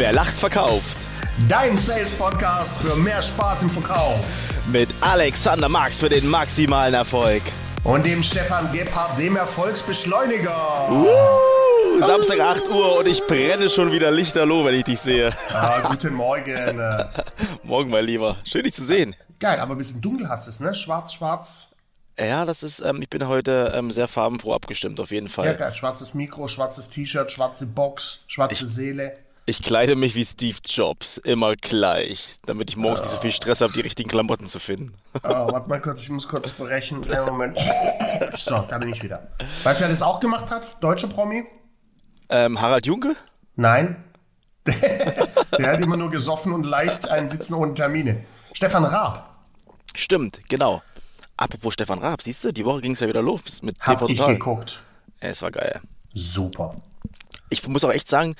Wer lacht, verkauft. Dein Sales-Podcast für mehr Spaß im Verkauf. Mit Alexander Max für den maximalen Erfolg. Und dem Stefan Gebhardt, dem Erfolgsbeschleuniger. Uh, Samstag 8 Uhr und ich brenne schon wieder lichterloh, wenn ich dich sehe. Ah, guten Morgen. Morgen, mein Lieber. Schön, dich zu sehen. Geil, aber ein bisschen dunkel hast du es, ne? Schwarz, schwarz. Ja, das ist, ähm, ich bin heute ähm, sehr farbenfroh abgestimmt, auf jeden Fall. Ja, geil. Schwarzes Mikro, schwarzes T-Shirt, schwarze Box, schwarze Ich- Seele. Ich kleide mich wie Steve Jobs, immer gleich, damit ich morgens nicht so viel Stress habe, die richtigen Klamotten zu finden. Oh, warte mal kurz, ich muss kurz brechen. Kleinen Moment. So, da bin ich wieder. Weißt du, wer das auch gemacht hat? Deutsche Promi? Ähm, Harald Junke? Nein. Der hat immer nur gesoffen und leicht einen Sitzen ohne Termine. Stefan Raab. Stimmt, genau. Apropos Stefan Raab, siehst du, die Woche ging es ja wieder los mit Hab TV ich Total. geguckt. Ja, es war geil. Super. Ich muss auch echt sagen,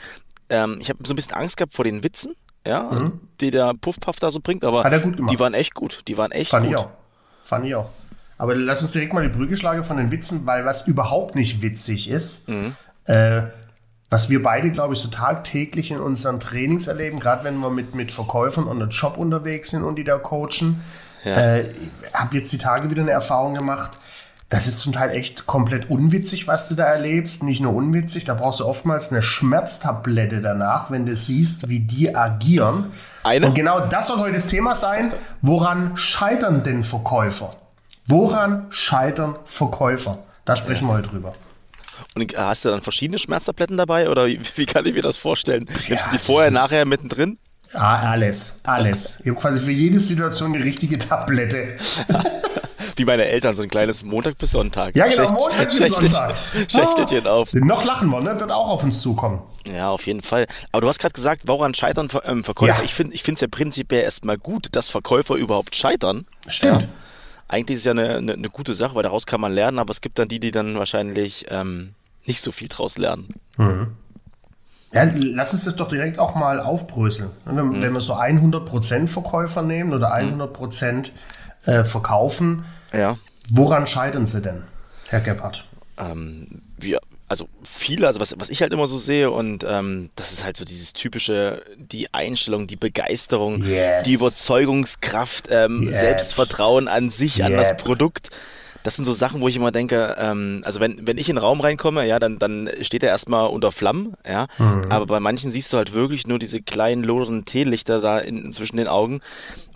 ähm, ich habe so ein bisschen Angst gehabt vor den Witzen, ja, die der Puffpuff da so bringt, aber Mhm. Hat er gut gemacht. die waren echt gut. Die waren echt Fand gut. ich auch. Fand ich auch. Aber lass uns direkt mal die Brücke schlagen von den Witzen, weil was überhaupt nicht witzig ist, Mhm. äh, was wir beide, glaube ich, so tagtäglich in unseren Trainings erleben, gerade wenn wir mit, mit Verkäufern und einem Job unterwegs sind und die da coachen. Äh, ich habe jetzt die Tage wieder eine Erfahrung gemacht. Das ist zum Teil echt komplett unwitzig, was du da erlebst. Nicht nur unwitzig, da brauchst du oftmals eine Schmerztablette danach, wenn du siehst, wie die agieren. Eine? Und genau das soll heute das Thema sein. Woran scheitern denn Verkäufer? Woran scheitern Verkäufer? Da sprechen wir heute drüber. Und hast du dann verschiedene Schmerztabletten dabei oder wie, wie kann ich mir das vorstellen? Nimmst du die vorher, nachher, mittendrin? Ah, alles, alles. Ich habe quasi für jede Situation die richtige Tablette. Wie meine Eltern, so ein kleines Montag bis Sonntag. Ja, genau, Schächt- Montag bis Sonntag. Schächtelchen auf. Noch lachen wir, ne? Wird auch auf uns zukommen. Ja, auf jeden Fall. Aber du hast gerade gesagt, woran scheitern Ver ähm, Verkäufer? Ja. Ich finde es ja prinzipiell erstmal gut, dass Verkäufer überhaupt scheitern. Stimmt. Ja. Eigentlich ist es ja eine, eine, eine gute Sache, weil daraus kann man lernen, aber es gibt dann die, die dann wahrscheinlich ähm, nicht so viel draus lernen. Ja, lass uns das doch direkt auch mal aufbröseln. Wenn, Mhm. wenn wir so 100% Verkäufer nehmen oder 100% äh, verkaufen, Ja. woran scheitern sie denn, Herr Gebhardt? ähm, wir, also viele, also was, was ich halt immer so sehe und ähm, das ist halt so dieses typische, die Einstellung, die Begeisterung, Yes. die Überzeugungskraft, ähm, Yes. Selbstvertrauen an sich, an das Yep. Produkt. Das sind so Sachen, wo ich immer denke, ähm, also wenn, wenn ich in den Raum reinkomme, ja, dann, dann steht er erstmal unter Flammen, ja. Mhm. Aber bei manchen siehst du halt wirklich nur diese kleinen lodernden Teelichter da in, zwischen den Augen,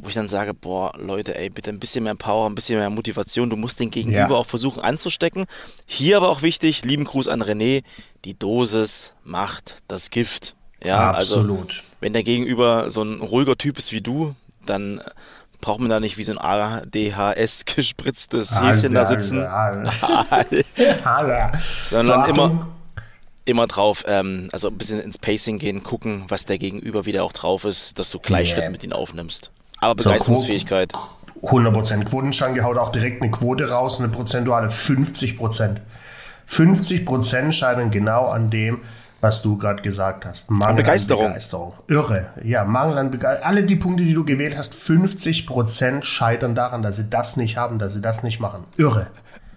wo ich dann sage, boah, Leute, ey, bitte ein bisschen mehr Power, ein bisschen mehr Motivation. Du musst den Gegenüber Ja. auch versuchen anzustecken. Hier aber auch wichtig, lieben Gruß an René, die Dosis macht das Gift. Ja, also Absolut. wenn der Gegenüber so ein ruhiger Typ ist wie du, dann braucht man da nicht wie so ein ADHS gespritztes Häschen da sitzen, sondern So, immer, immer drauf, ähm, also ein bisschen ins Pacing gehen, gucken, was der Gegenüber wieder auch drauf ist, dass du Gleichschritt Yeah. mit ihm aufnimmst. Aber Begeisterungsfähigkeit. 100%. Quotenschange haut auch direkt eine Quote raus, eine prozentuale 50%. 50% scheitern genau an dem, was du gerade gesagt hast. Mangel Begeisterung. An Begeisterung. Irre. Ja, Mangel an Begeisterung. Alle die Punkte, die du gewählt hast, 50% scheitern daran, dass sie das nicht haben, dass sie das nicht machen. Irre.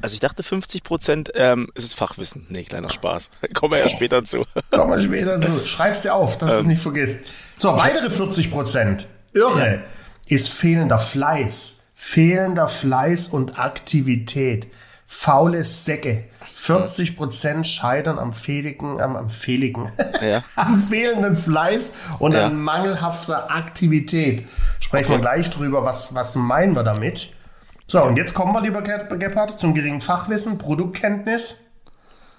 Also ich dachte 50 Prozent ähm, ist es Fachwissen. Nee, kleiner Spaß. Kommen wir ja später zu. Kommen wir später zu. Schreib's dir auf, dass du es Ähm. nicht vergisst. So, weitere 40%. Irre. Ist fehlender Fleiß. Fehlender Fleiß und Aktivität. Faule Säcke. 40% scheitern am fehligen, am, am fehligen, Ja. am fehlenden Fleiß und Ja. an mangelhafter Aktivität. Sprechen wir Okay. gleich drüber, was, was meinen wir damit. So, und jetzt kommen wir, lieber Gebhardt, zum geringen Fachwissen, Produktkenntnis.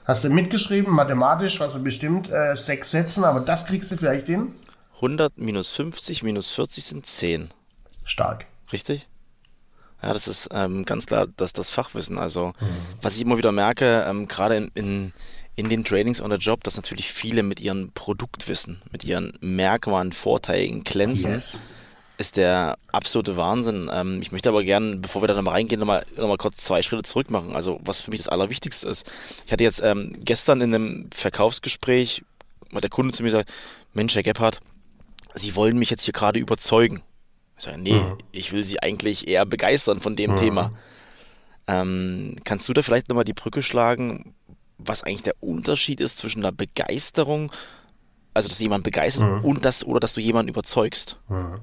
Hast du mitgeschrieben, mathematisch, was du bestimmt, äh, sechs Sätzen, aber das kriegst du vielleicht hin. 100 minus 50 minus 40 sind 10. Stark. Richtig? Ja, das ist ähm, ganz klar das, das Fachwissen. Also, Mhm. was ich immer wieder merke, ähm, gerade in, in, in den Trainings on the Job, dass natürlich viele mit ihrem Produktwissen, mit ihren Merkmalen, Vorteilen glänzen, Yes. ist der absolute Wahnsinn. Ähm, ich möchte aber gerne, bevor wir da nochmal reingehen, nochmal noch mal kurz zwei Schritte zurück machen. Also, was für mich das Allerwichtigste ist. Ich hatte jetzt ähm, gestern in einem Verkaufsgespräch, hat der Kunde zu mir gesagt, Mensch, Herr Gebhardt, Sie wollen mich jetzt hier gerade überzeugen. Ich sage, nee, ich will Sie eigentlich eher begeistern von dem Thema. Ähm, kannst du da vielleicht nochmal die Brücke schlagen, was eigentlich der Unterschied ist zwischen einer Begeisterung Also, dass du jemanden begeisterst mhm. und das, oder dass du jemanden überzeugst. Mhm.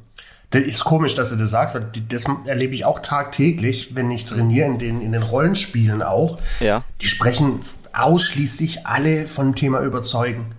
Das ist komisch, dass du das sagst, weil das erlebe ich auch tagtäglich, wenn ich trainiere, in den, in den Rollenspielen auch. Ja. Die sprechen ausschließlich alle vom Thema Überzeugen.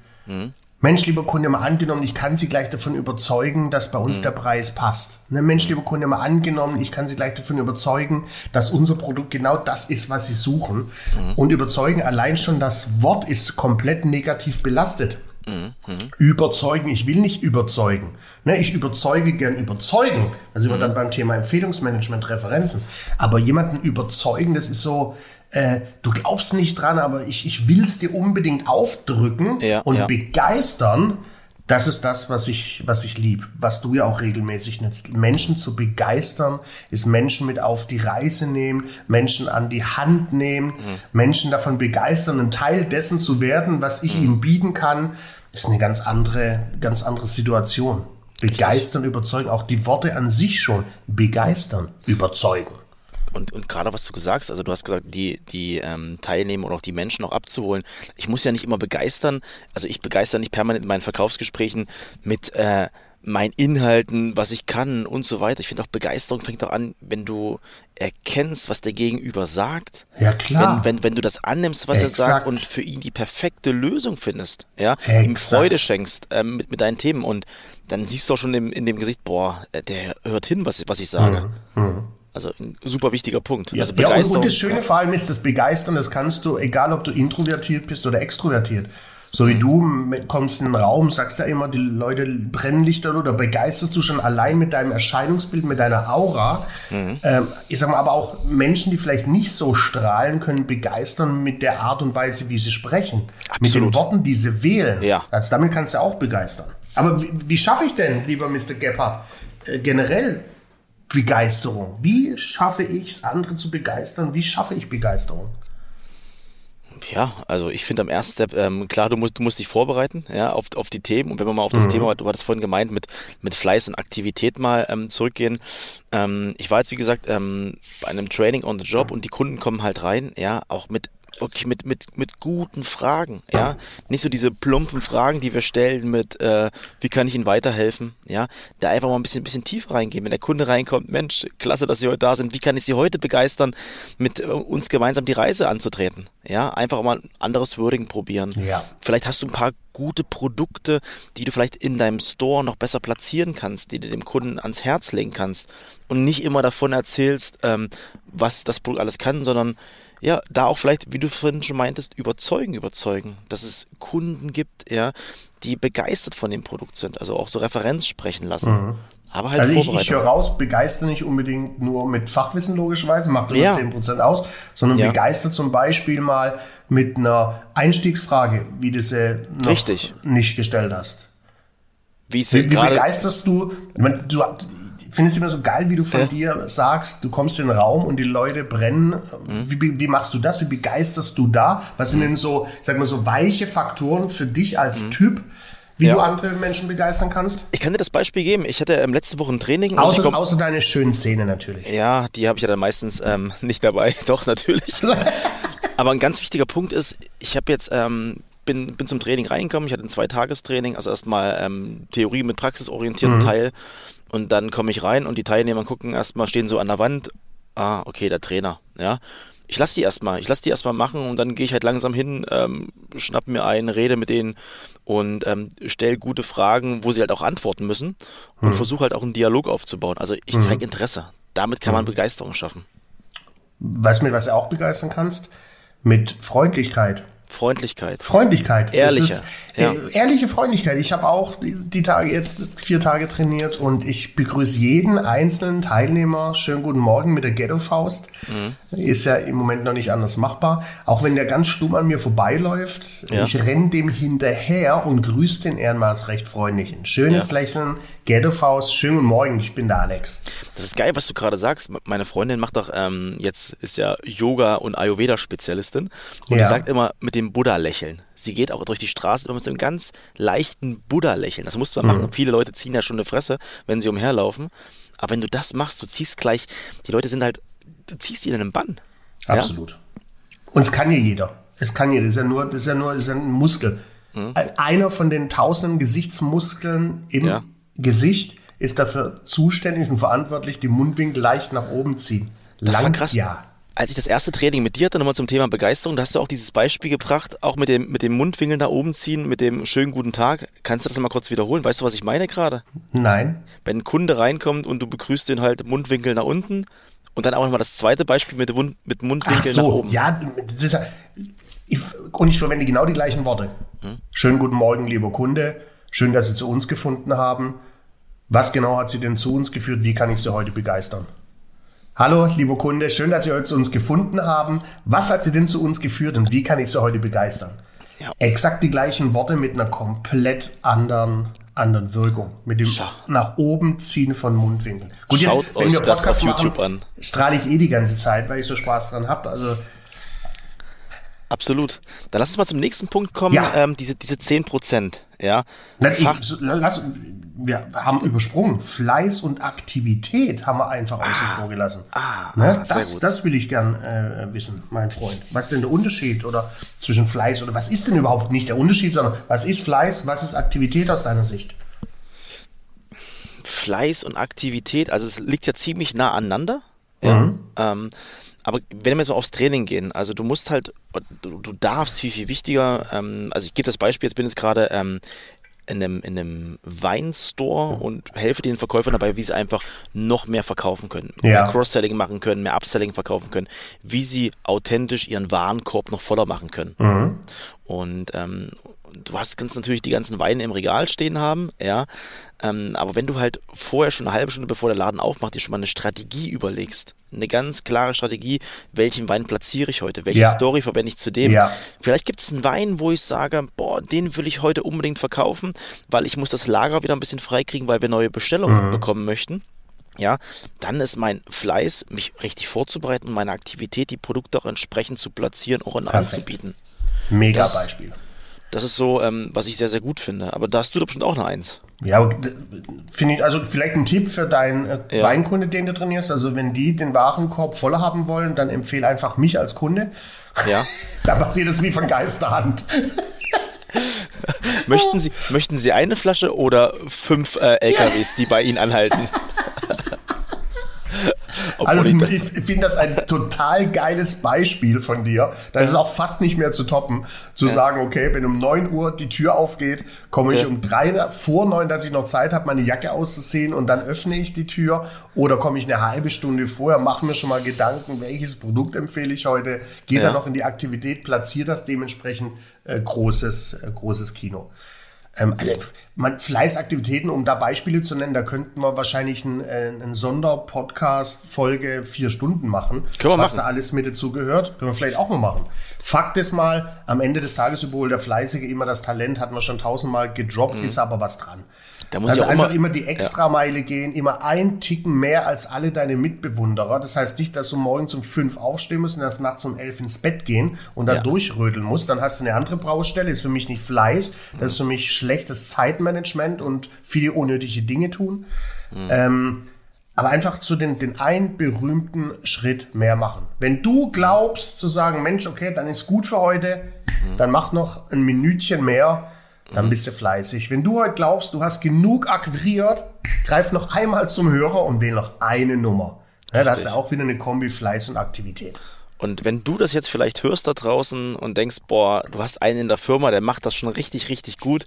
Mhm. Mensch, lieber Kunde, mal angenommen, ich kann Sie gleich davon überzeugen, dass bei uns mhm. der Preis passt. Ne, Mensch, lieber Kunde, mal angenommen, ich kann Sie gleich davon überzeugen, dass unser Produkt genau das ist, was Sie suchen. Mhm. Und überzeugen, allein schon das Wort ist komplett negativ belastet. Mhm. Überzeugen, ich will nicht überzeugen. Ne, ich überzeuge gern überzeugen. Da sind wir mhm. dann beim Thema Empfehlungsmanagement, Referenzen. Aber jemanden überzeugen, das ist so, äh, du glaubst nicht dran, aber ich, ich will es dir unbedingt aufdrücken ja, und ja. begeistern. Das ist das, was ich, was ich lieb, was du ja auch regelmäßig nutzt. Menschen zu begeistern, ist Menschen mit auf die Reise nehmen, Menschen an die Hand nehmen, mhm. Menschen davon begeistern, ein Teil dessen zu werden, was ich mhm. ihnen bieten kann, ist eine ganz andere, ganz andere Situation. Begeistern, überzeugen, auch die Worte an sich schon. Begeistern, überzeugen. Und, und gerade was du gesagt hast, also du hast gesagt, die, die ähm, Teilnehmer oder auch die Menschen noch abzuholen. Ich muss ja nicht immer begeistern, also ich begeister nicht permanent in meinen Verkaufsgesprächen mit äh, meinen Inhalten, was ich kann und so weiter. Ich finde auch Begeisterung fängt auch an, wenn du erkennst, was der Gegenüber sagt. Ja, klar. Wenn, wenn, wenn du das annimmst, was Exakt. er sagt und für ihn die perfekte Lösung findest, ja, Exakt. ihm Freude schenkst ähm, mit, mit deinen Themen und dann siehst du auch schon in, in dem Gesicht, boah, der hört hin, was, was ich sage. Mhm. Mhm. Also ein super wichtiger Punkt. Ja, also ja und, das Schöne vor allem ist, das Begeistern, das kannst du, egal ob du introvertiert bist oder extrovertiert. So wie du kommst in den Raum, sagst ja immer, die Leute brennen Lichter oder begeisterst du schon allein mit deinem Erscheinungsbild, mit deiner Aura. Mhm. Ähm, ich sag mal, aber auch Menschen, die vielleicht nicht so strahlen, können begeistern mit der Art und Weise, wie sie sprechen. Absolut. Mit den Worten, die sie wählen. Ja. Also damit kannst du auch begeistern. Aber wie, wie schaffe ich denn, lieber Mr. Gebhardt, äh, generell Begeisterung? Wie schaffe ich es, andere zu begeistern? Wie schaffe ich Begeisterung? Ja, also ich finde am ersten Step, ähm, klar, du musst, du musst dich vorbereiten ja, auf, auf die Themen. Und wenn wir mal auf das mhm. Thema, du hattest vorhin gemeint, mit, mit Fleiß und Aktivität mal ähm, zurückgehen. Ähm, ich war jetzt, wie gesagt, ähm, bei einem Training on the Job und die Kunden kommen halt rein, ja, auch mit wirklich mit, mit, mit guten Fragen, ja. Nicht so diese plumpen Fragen, die wir stellen mit, äh, wie kann ich Ihnen weiterhelfen, ja. Da einfach mal ein bisschen, bisschen tiefer reingehen. Wenn der Kunde reinkommt, Mensch, klasse, dass Sie heute da sind, wie kann ich Sie heute begeistern, mit äh, uns gemeinsam die Reise anzutreten, ja. Einfach mal ein anderes Wording probieren. Ja. Vielleicht hast du ein paar gute Produkte, die du vielleicht in deinem Store noch besser platzieren kannst, die du dem Kunden ans Herz legen kannst und nicht immer davon erzählst, ähm, was das Produkt alles kann, sondern ja, da auch vielleicht, wie du vorhin schon meintest, überzeugen, überzeugen, dass es Kunden gibt, ja, die begeistert von dem Produkt sind, also auch so Referenz sprechen lassen. Mhm. Aber halt also ich, ich höre raus, begeistert nicht unbedingt nur mit Fachwissen logischerweise, macht nur ja. 10% aus, sondern ja. begeistert zum Beispiel mal mit einer Einstiegsfrage, wie du sie noch Richtig. nicht gestellt hast. Wie, wie, begeisterst du, meine, du, finde es immer so geil, wie du von ja. dir sagst, du kommst in den Raum und die Leute brennen. Mhm. Wie, wie, machst du das? Wie begeisterst du da? Was sind mhm. denn so, sag mal, so weiche Faktoren für dich als mhm. Typ, wie ja. du andere Menschen begeistern kannst? Ich kann dir das Beispiel geben. Ich hatte ähm, letzte Woche ein Training. Außer, komm, außer deine schönen Zähne natürlich. Ja, die habe ich ja dann meistens ähm, nicht dabei. Doch, natürlich. Aber ein ganz wichtiger Punkt ist, ich habe jetzt ähm, bin, bin zum Training reingekommen. Ich hatte ein Zweitagestraining, also erstmal ähm, Theorie mit praxisorientierten mhm. Teil. Und dann komme ich rein und die Teilnehmer gucken erstmal, stehen so an der Wand. Ah, okay, der Trainer, ja. Ich lasse die erstmal, ich lasse die erstmal machen und dann gehe ich halt langsam hin, ähm, schnapp mir ein, rede mit denen und ähm, stelle gute Fragen, wo sie halt auch antworten müssen und mhm. versuche halt auch einen Dialog aufzubauen. Also ich zeige mhm. Interesse. Damit kann man mhm. Begeisterung schaffen. Weißt du, mit was du auch begeistern kannst? Mit Freundlichkeit. Freundlichkeit. Freundlichkeit. Ehrliche. Ist, ja. Äh, ehrliche Freundlichkeit. Ich habe auch die, die, Tage jetzt vier Tage trainiert und ich begrüße jeden einzelnen Teilnehmer. Schönen guten Morgen mit der Ghetto-Faust. Mhm. Ist ja im Moment noch nicht anders machbar. Auch wenn der ganz stumm an mir vorbeiläuft. Ja. Ich renne dem hinterher und grüße den Ehrenmann recht freundlich. Ein schönes ja. Lächeln. Ghetto-Faust. Schönen guten Morgen. Ich bin der Alex. Das ist geil, was du gerade sagst. Meine Freundin macht doch ähm, jetzt ist ja Yoga und Ayurveda-Spezialistin und die sagt immer mit dem Buddha lächeln. Sie geht auch durch die Straße immer mit so einem ganz leichten Buddha-Lächeln. Das muss man mhm. machen. Viele Leute ziehen ja schon eine Fresse, wenn sie umherlaufen. Aber wenn du das machst, du ziehst gleich, die Leute sind halt, du ziehst die in einen Bann. Absolut. Ja? Und es kann ja jeder. Es kann jeder. Das ist ja nur, das ist ja nur, das ist ja ein Muskel. Mhm. Einer von den tausenden Gesichtsmuskeln im ja. Gesicht ist dafür zuständig und verantwortlich, die Mundwinkel leicht nach oben ziehen. Das Lang, war krass. Ja als ich das erste Training mit dir hatte, nochmal zum Thema Begeisterung, da hast du auch dieses Beispiel gebracht, auch mit dem, mit dem Mundwinkel nach oben ziehen, mit dem schönen guten Tag. Kannst du das mal kurz wiederholen? Weißt du, was ich meine gerade? Nein. Wenn ein Kunde reinkommt und du begrüßt den halt Mundwinkel nach unten und dann auch nochmal das zweite Beispiel mit, mit Mundwinkel so, nach oben. Ja, das ist, ich, und ich verwende genau die gleichen Worte. Hm? Schönen guten Morgen, lieber Kunde. Schön, dass Sie zu uns gefunden haben. Was genau hat Sie denn zu uns geführt? Wie kann ich Sie heute begeistern? Hallo, lieber Kunde, schön, dass Sie heute zu uns gefunden haben. Was hat Sie denn zu uns geführt und wie kann ich Sie heute begeistern? Ja. Exakt die gleichen Worte mit einer komplett anderen, anderen Wirkung. Mit dem Schau. nach oben ziehen von Mundwinkeln. Gut, Schaut jetzt, wenn wir Podcast machen, an. strahle ich eh die ganze Zeit, weil ich so Spaß dran habe. Also Absolut. Dann lass uns mal zum nächsten Punkt kommen, ja. ähm, diese, diese 10 Prozent. Ja. Ich, lass, wir haben übersprungen. Fleiß und Aktivität haben wir einfach ah, außen vor gelassen. Ah, ne? das, das will ich gern äh, wissen, mein Freund. Was ist denn der Unterschied oder zwischen Fleiß oder was ist denn überhaupt nicht der Unterschied, sondern was ist Fleiß, was ist Aktivität aus deiner Sicht? Fleiß und Aktivität, also es liegt ja ziemlich nah aneinander. Ja. Mhm. Ähm, aber wenn wir jetzt mal aufs Training gehen, also du musst halt, du, du darfst viel, viel wichtiger, ähm, also ich gebe das Beispiel, jetzt bin ich gerade ähm, in einem, in einem Weinstore und helfe den Verkäufern dabei, wie sie einfach noch mehr verkaufen können, ja. mehr Cross-Selling machen können, mehr Upselling verkaufen können, wie sie authentisch ihren Warenkorb noch voller machen können. Mhm. Und ähm, du hast kannst natürlich die ganzen Weine im Regal stehen haben, ja. Ähm, aber wenn du halt vorher schon eine halbe Stunde bevor der Laden aufmacht, dir schon mal eine Strategie überlegst, eine ganz klare Strategie, welchen Wein platziere ich heute, welche ja. Story verwende ich zu dem. Ja. Vielleicht gibt es einen Wein, wo ich sage, boah, den will ich heute unbedingt verkaufen, weil ich muss das Lager wieder ein bisschen freikriegen, weil wir neue Bestellungen mhm. bekommen möchten. Ja, dann ist mein Fleiß, mich richtig vorzubereiten und meine Aktivität, die Produkte auch entsprechend zu platzieren und anzubieten. Mega das, Beispiel. Das ist so, ähm, was ich sehr, sehr gut finde. Aber da hast du doch bestimmt auch eine Eins. Ja, finde ich, also vielleicht ein Tipp für deinen äh, ja. Weinkunde, den du trainierst. Also wenn die den Warenkorb voller haben wollen, dann empfehle einfach mich als Kunde. Ja. da passiert es wie von Geisterhand. möchten, Sie, möchten Sie eine Flasche oder fünf äh, LKWs, die bei Ihnen anhalten? also ich, ich finde das ein total geiles Beispiel von dir. Das ja. ist auch fast nicht mehr zu toppen, zu ja. sagen, okay, wenn um 9 Uhr die Tür aufgeht, komme ich ja. um drei vor neun, dass ich noch Zeit habe, meine Jacke auszuziehen und dann öffne ich die Tür oder komme ich eine halbe Stunde vorher, mache mir schon mal Gedanken, welches Produkt empfehle ich heute, gehe dann noch in die Aktivität, platziere das dementsprechend äh, großes, äh, großes Kino. Ähm, also, man, Fleißaktivitäten, um da Beispiele zu nennen, da könnten wir wahrscheinlich einen, äh, einen Sonderpodcast-Folge vier Stunden machen. Können wir was machen. da alles mit dazu gehört. Können wir vielleicht auch mal machen. Fakt ist mal, am Ende des Tages überholt der Fleißige immer das Talent, hatten wir schon tausendmal gedroppt, mhm. ist aber was dran. Da muss also ich einfach immer, immer die Extrameile ja. gehen, immer ein Ticken mehr als alle deine Mitbewunderer. Das heißt nicht, dass du morgens um fünf aufstehen musst und erst nachts um elf ins Bett gehen und dann ja. durchrödeln musst. Dann hast du eine andere Baustelle. Ist für mich nicht Fleiß, das ist für mich schlechtes Zeitmanagement und viele unnötige Dinge tun. Mhm. Ähm, aber einfach zu den, den einen berühmten Schritt mehr machen. Wenn du glaubst zu sagen, Mensch, okay, dann ist gut für heute, mhm. dann mach noch ein Minütchen mehr dann mhm. bist du fleißig. Wenn du heute glaubst, du hast genug akquiriert, greif noch einmal zum Hörer und wähl noch eine Nummer. Ja, das ist auch wieder eine Kombi Fleiß und Aktivität. Und wenn du das jetzt vielleicht hörst da draußen und denkst, boah, du hast einen in der Firma, der macht das schon richtig, richtig gut,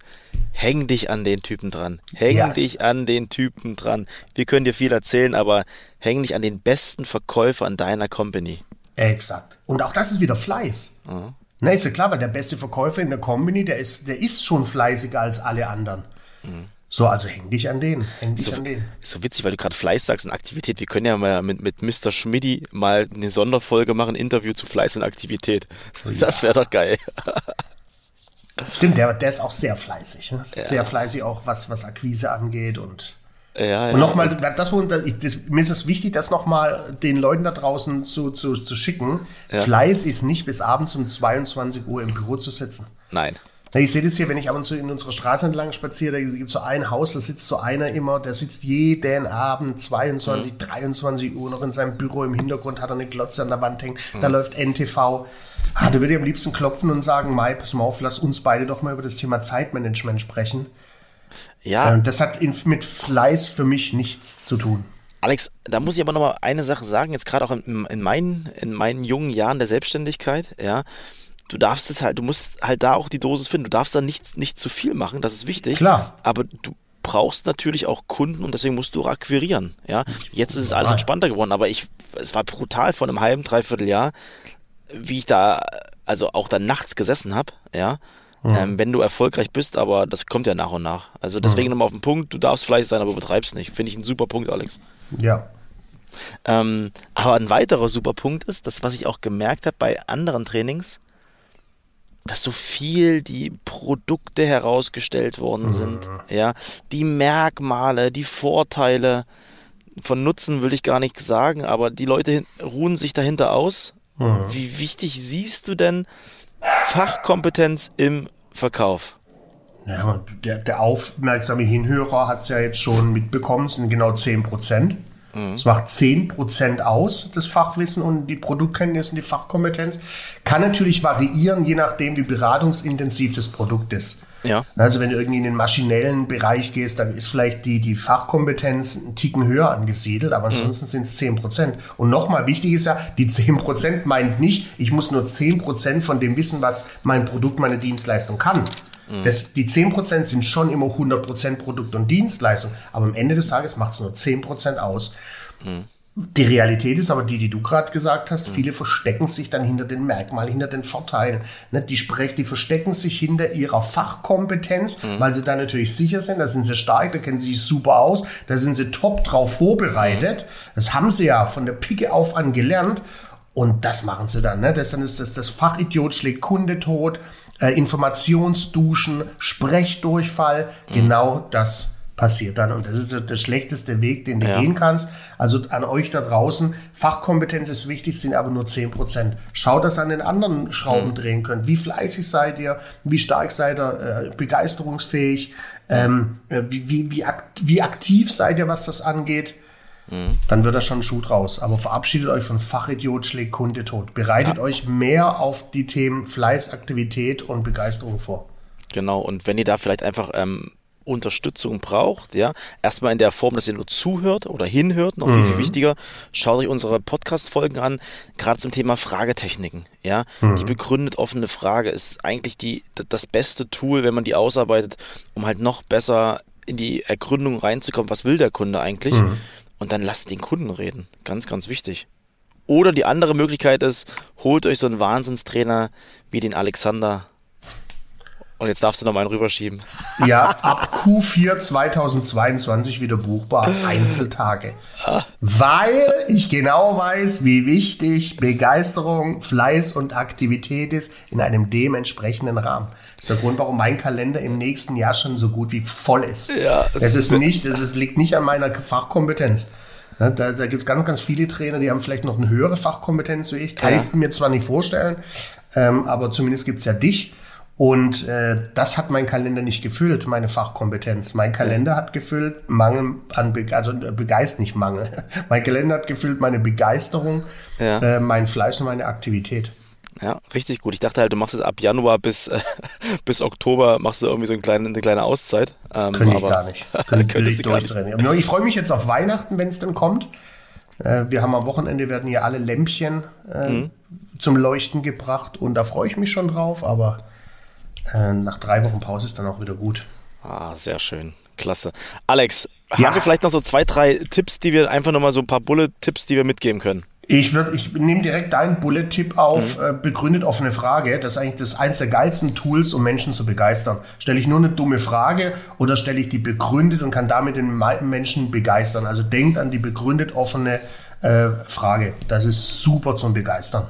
häng dich an den Typen dran. Häng yes. dich an den Typen dran. Wir können dir viel erzählen, aber häng dich an den besten Verkäufer an deiner Company. Exakt. Und auch das ist wieder Fleiß. Mhm. Na, ist ja klar, weil der beste Verkäufer in der Company, der ist, der ist schon fleißiger als alle anderen. Mhm. So, also häng dich an den. Häng dich so, an den. So witzig, weil du gerade Fleiß sagst und Aktivität. Wir können ja mal mit, mit Mr. Schmidti mal eine Sonderfolge machen, Interview zu Fleiß und Aktivität. Oh das wäre doch geil. Stimmt, der, der ist auch sehr fleißig. Ne? Ja. Sehr fleißig auch, was, was Akquise angeht und ja, und nochmal, das, das, mir ist es wichtig, das nochmal den Leuten da draußen zu, zu, zu schicken. Ja. Fleiß ist nicht bis abends um 22 Uhr im Büro zu sitzen. Nein. Ich sehe das hier, wenn ich ab und zu in unserer Straße entlang spaziere, da gibt es so ein Haus, da sitzt so einer immer, der sitzt jeden Abend 22, mhm. 23 Uhr noch in seinem Büro. Im Hintergrund hat er eine Glotze an der Wand hängen, mhm. da läuft NTV. Ah, da würde ich am liebsten klopfen und sagen, Mai, pass mal auf, lass uns beide doch mal über das Thema Zeitmanagement sprechen. Ja. Ähm, das hat mit Fleiß für mich nichts zu tun. Alex, da muss ich aber noch mal eine Sache sagen, jetzt gerade auch in, in, meinen, in meinen jungen Jahren der Selbstständigkeit, ja, du darfst es halt, du musst halt da auch die Dosis finden. Du darfst da nicht, nicht zu viel machen, das ist wichtig. Klar. Aber du brauchst natürlich auch Kunden und deswegen musst du auch akquirieren. Ja, jetzt ist es alles entspannter geworden, aber ich, es war brutal vor einem halben, dreiviertel Jahr, wie ich da, also auch dann nachts gesessen habe, ja. Mhm. Ähm, wenn du erfolgreich bist, aber das kommt ja nach und nach. Also deswegen mhm. nochmal auf den Punkt, du darfst fleißig sein, aber übertreibst nicht. Finde ich ein super Punkt, Alex. Ja. Ähm, aber ein weiterer super Punkt ist, das, was ich auch gemerkt habe bei anderen Trainings, dass so viel die Produkte herausgestellt worden mhm. sind, ja, die Merkmale, die Vorteile von Nutzen will ich gar nicht sagen, aber die Leute ruhen sich dahinter aus. Mhm. Wie wichtig siehst du denn Fachkompetenz im Verkauf? Ja, der, der aufmerksame Hinhörer hat es ja jetzt schon mitbekommen, es sind genau 10 Prozent. Mhm. Es macht 10% aus, das Fachwissen und die Produktkenntnis und die Fachkompetenz. Kann natürlich variieren, je nachdem, wie beratungsintensiv das Produkt ist. Ja. Also wenn du irgendwie in den maschinellen Bereich gehst, dann ist vielleicht die, die Fachkompetenz einen Ticken höher angesiedelt, aber ansonsten mhm. sind es 10 Prozent. Und nochmal, wichtig ist ja, die 10 Prozent meint nicht, ich muss nur 10 Prozent von dem wissen, was mein Produkt, meine Dienstleistung kann. Mhm. Das, die 10% sind schon immer 100% Produkt und Dienstleistung, aber am Ende des Tages macht es nur 10% aus. Mhm. Die Realität ist aber die, die du gerade gesagt hast. Mhm. Viele verstecken sich dann hinter den Merkmalen, hinter den Vorteilen. Ne, die, sprechen, die verstecken sich hinter ihrer Fachkompetenz, mhm. weil sie da natürlich sicher sind. Da sind sie stark, da kennen sie sich super aus, da sind sie top drauf vorbereitet. Mhm. Das haben sie ja von der Picke auf an gelernt. Und das machen sie dann. Ne? Das dann ist das, das Fachidiot schlägt Kunde tot äh, Informationsduschen, Sprechdurchfall, mhm. genau das passiert dann. Und das ist der, der schlechteste Weg, den du ja. gehen kannst. Also an euch da draußen, Fachkompetenz ist wichtig, sind aber nur 10 Prozent. Schaut, dass ihr an den anderen Schrauben mhm. drehen könnt. Wie fleißig seid ihr? Wie stark seid ihr? Äh, begeisterungsfähig? Ähm, äh, wie, wie, wie, akt wie aktiv seid ihr, was das angeht? Dann wird da schon ein Schuh draus. Aber verabschiedet euch von Fachidiot schlägt Kunde tot. Bereitet ja. euch mehr auf die Themen Fleiß, Aktivität und Begeisterung vor. Genau, und wenn ihr da vielleicht einfach ähm, Unterstützung braucht, ja, erstmal in der Form, dass ihr nur zuhört oder hinhört, noch viel, viel mhm. wichtiger, schaut euch unsere Podcast-Folgen an, gerade zum Thema Fragetechniken, ja. Mhm. Die begründet offene Frage ist eigentlich die, das beste Tool, wenn man die ausarbeitet, um halt noch besser in die Ergründung reinzukommen, was will der Kunde eigentlich. Mhm und dann lasst den Kunden reden. Ganz, ganz wichtig. Oder die andere Möglichkeit ist, holt euch so einen Wahnsinnstrainer wie den Alexander. Und jetzt darfst du noch mal einen rüberschieben. Ja, ab Q4 2022 wieder buchbar. Einzeltage. Weil ich genau weiß, wie wichtig Begeisterung, Fleiß und Aktivität ist in einem dementsprechenden Rahmen. Das ist der Grund, warum mein Kalender im nächsten Jahr schon so gut wie voll ist. Ja, es, es ist nicht, es ist, liegt nicht an meiner Fachkompetenz. Da, da gibt es ganz, ganz viele Trainer, die haben vielleicht noch eine höhere Fachkompetenz wie ich. Kann ja. ich mir zwar nicht vorstellen, ähm, aber zumindest gibt es ja dich. Und äh, das hat mein Kalender nicht gefüllt, meine Fachkompetenz. Mein Kalender hat gefüllt Mangel an, Be also äh, Begeist nicht Mangel. mein Kalender hat gefüllt meine Begeisterung, ja. äh, mein Fleiß und meine Aktivität. Ja, richtig gut. Ich dachte halt, du machst es ab Januar bis, äh, bis Oktober, machst du irgendwie so eine kleine, eine kleine Auszeit. Ähm, Könnte ich gar nicht. Könnte ich durchdrehen. Ich freue mich jetzt auf Weihnachten, wenn es dann kommt. Äh, wir haben am Wochenende, werden hier alle Lämpchen äh, mhm. zum Leuchten gebracht und da freue ich mich schon drauf, aber äh, nach drei Wochen Pause ist dann auch wieder gut. Ah, sehr schön. Klasse. Alex, ja. haben wir vielleicht noch so zwei, drei Tipps, die wir einfach nochmal so ein paar Bullet-Tipps, die wir mitgeben können? Ich ich nehme direkt deinen Bullet-Tipp auf, mhm. äh, begründet offene Frage. Das ist eigentlich das eins der geilsten Tools, um Menschen zu begeistern. Stelle ich nur eine dumme Frage oder stelle ich die begründet und kann damit den Menschen begeistern? Also denkt an die begründet offene äh, Frage. Das ist super zum Begeistern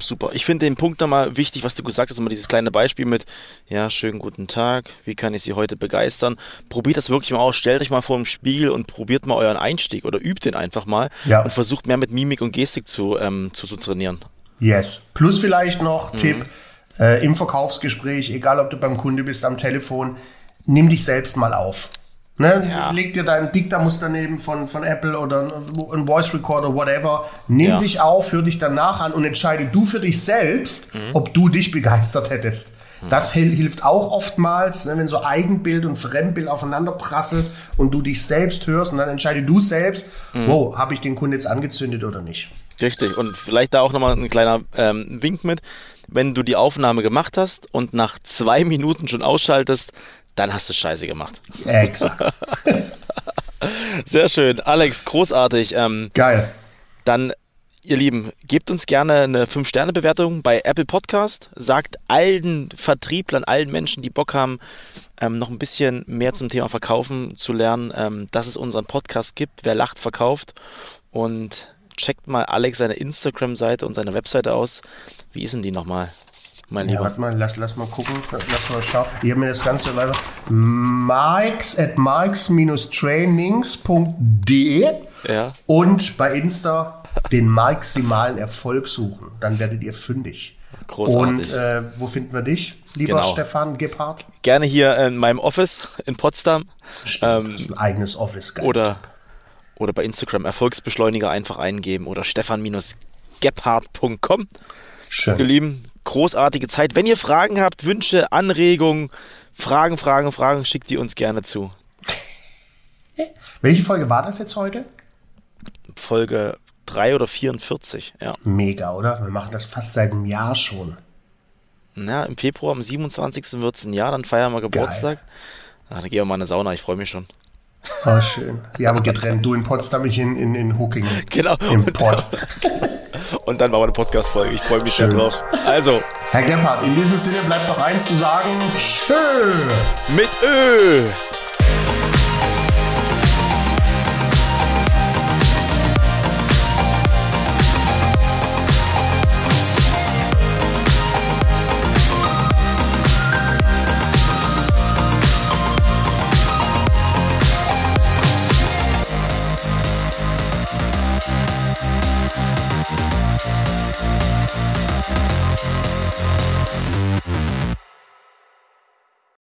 super. Ich finde den Punkt nochmal wichtig, was du gesagt hast, immer dieses kleine Beispiel mit, ja, schönen guten Tag, wie kann ich Sie heute begeistern? Probiert das wirklich mal aus, stellt euch mal vor dem Spiegel und probiert mal euren Einstieg oder übt den einfach mal ja. und versucht mehr mit Mimik und Gestik zu, ähm, zu, zu trainieren. Yes. Plus vielleicht noch mhm. Tipp, äh, im Verkaufsgespräch, egal ob du beim Kunde bist, am Telefon, nimm dich selbst mal auf. Ne? Ja. Leg dir dein Diktamus daneben von, von Apple oder ein Voice Recorder, whatever. Nimm ja. dich auf, hör dich danach an und entscheide du für dich selbst, mhm. ob du dich begeistert hättest. Mhm. Das hilft auch oftmals, ne, wenn so Eigenbild und Fremdbild aufeinander prasselt und du dich selbst hörst und dann entscheide du selbst, mhm. wow, habe ich den Kunden jetzt angezündet oder nicht. Richtig. Und vielleicht da auch nochmal ein kleiner ähm, Wink mit. Wenn du die Aufnahme gemacht hast und nach zwei Minuten schon ausschaltest, dann hast du Scheiße gemacht. Exakt. Sehr schön. Alex, großartig. Ähm, Geil. Dann, ihr Lieben, gebt uns gerne eine 5-Sterne-Bewertung bei Apple Podcast. Sagt allen Vertrieblern, allen Menschen, die Bock haben, ähm, noch ein bisschen mehr zum Thema Verkaufen zu lernen, ähm, dass es unseren Podcast gibt. Wer lacht, verkauft. Und checkt mal Alex seine Instagram-Seite und seine Webseite aus. Wie ist denn die nochmal? Mein Lieber. Ja, warte mal, lass, lass mal gucken, lass mal schauen. Ich habe mir das Ganze weiter. Mikes at mikes-trainings.de ja. und bei Insta den maximalen Erfolg suchen. Dann werdet ihr fündig. Großartig. Und äh, wo finden wir dich, lieber genau. Stefan Gebhardt? Gerne hier in meinem Office in Potsdam. Stimmt, ähm, das ist ein eigenes Office. Geil. Oder, oder bei Instagram Erfolgsbeschleuniger einfach eingeben oder stefan-gebhardt.com. Schön. Ihr Lieben, großartige Zeit. Wenn ihr Fragen habt, Wünsche, Anregungen, Fragen, Fragen, Fragen, schickt die uns gerne zu. Welche Folge war das jetzt heute? Folge 3 oder 44, ja. Mega, oder? Wir machen das fast seit einem Jahr schon. Ja, im Februar, am 27. wird es ein Jahr, dann feiern wir Geburtstag. Ah, dann gehen wir mal in eine Sauna, ich freue mich schon. Oh, schön. Wir haben getrennt. Du in Potsdam, ich in, in, in Hooking. Genau. Im Pott. Und dann war eine Podcast-Folge. Ich freue mich schön. sehr drauf. Also. Herr Gebhardt, in diesem Sinne bleibt noch eins zu sagen. Tschö. Mit Ö.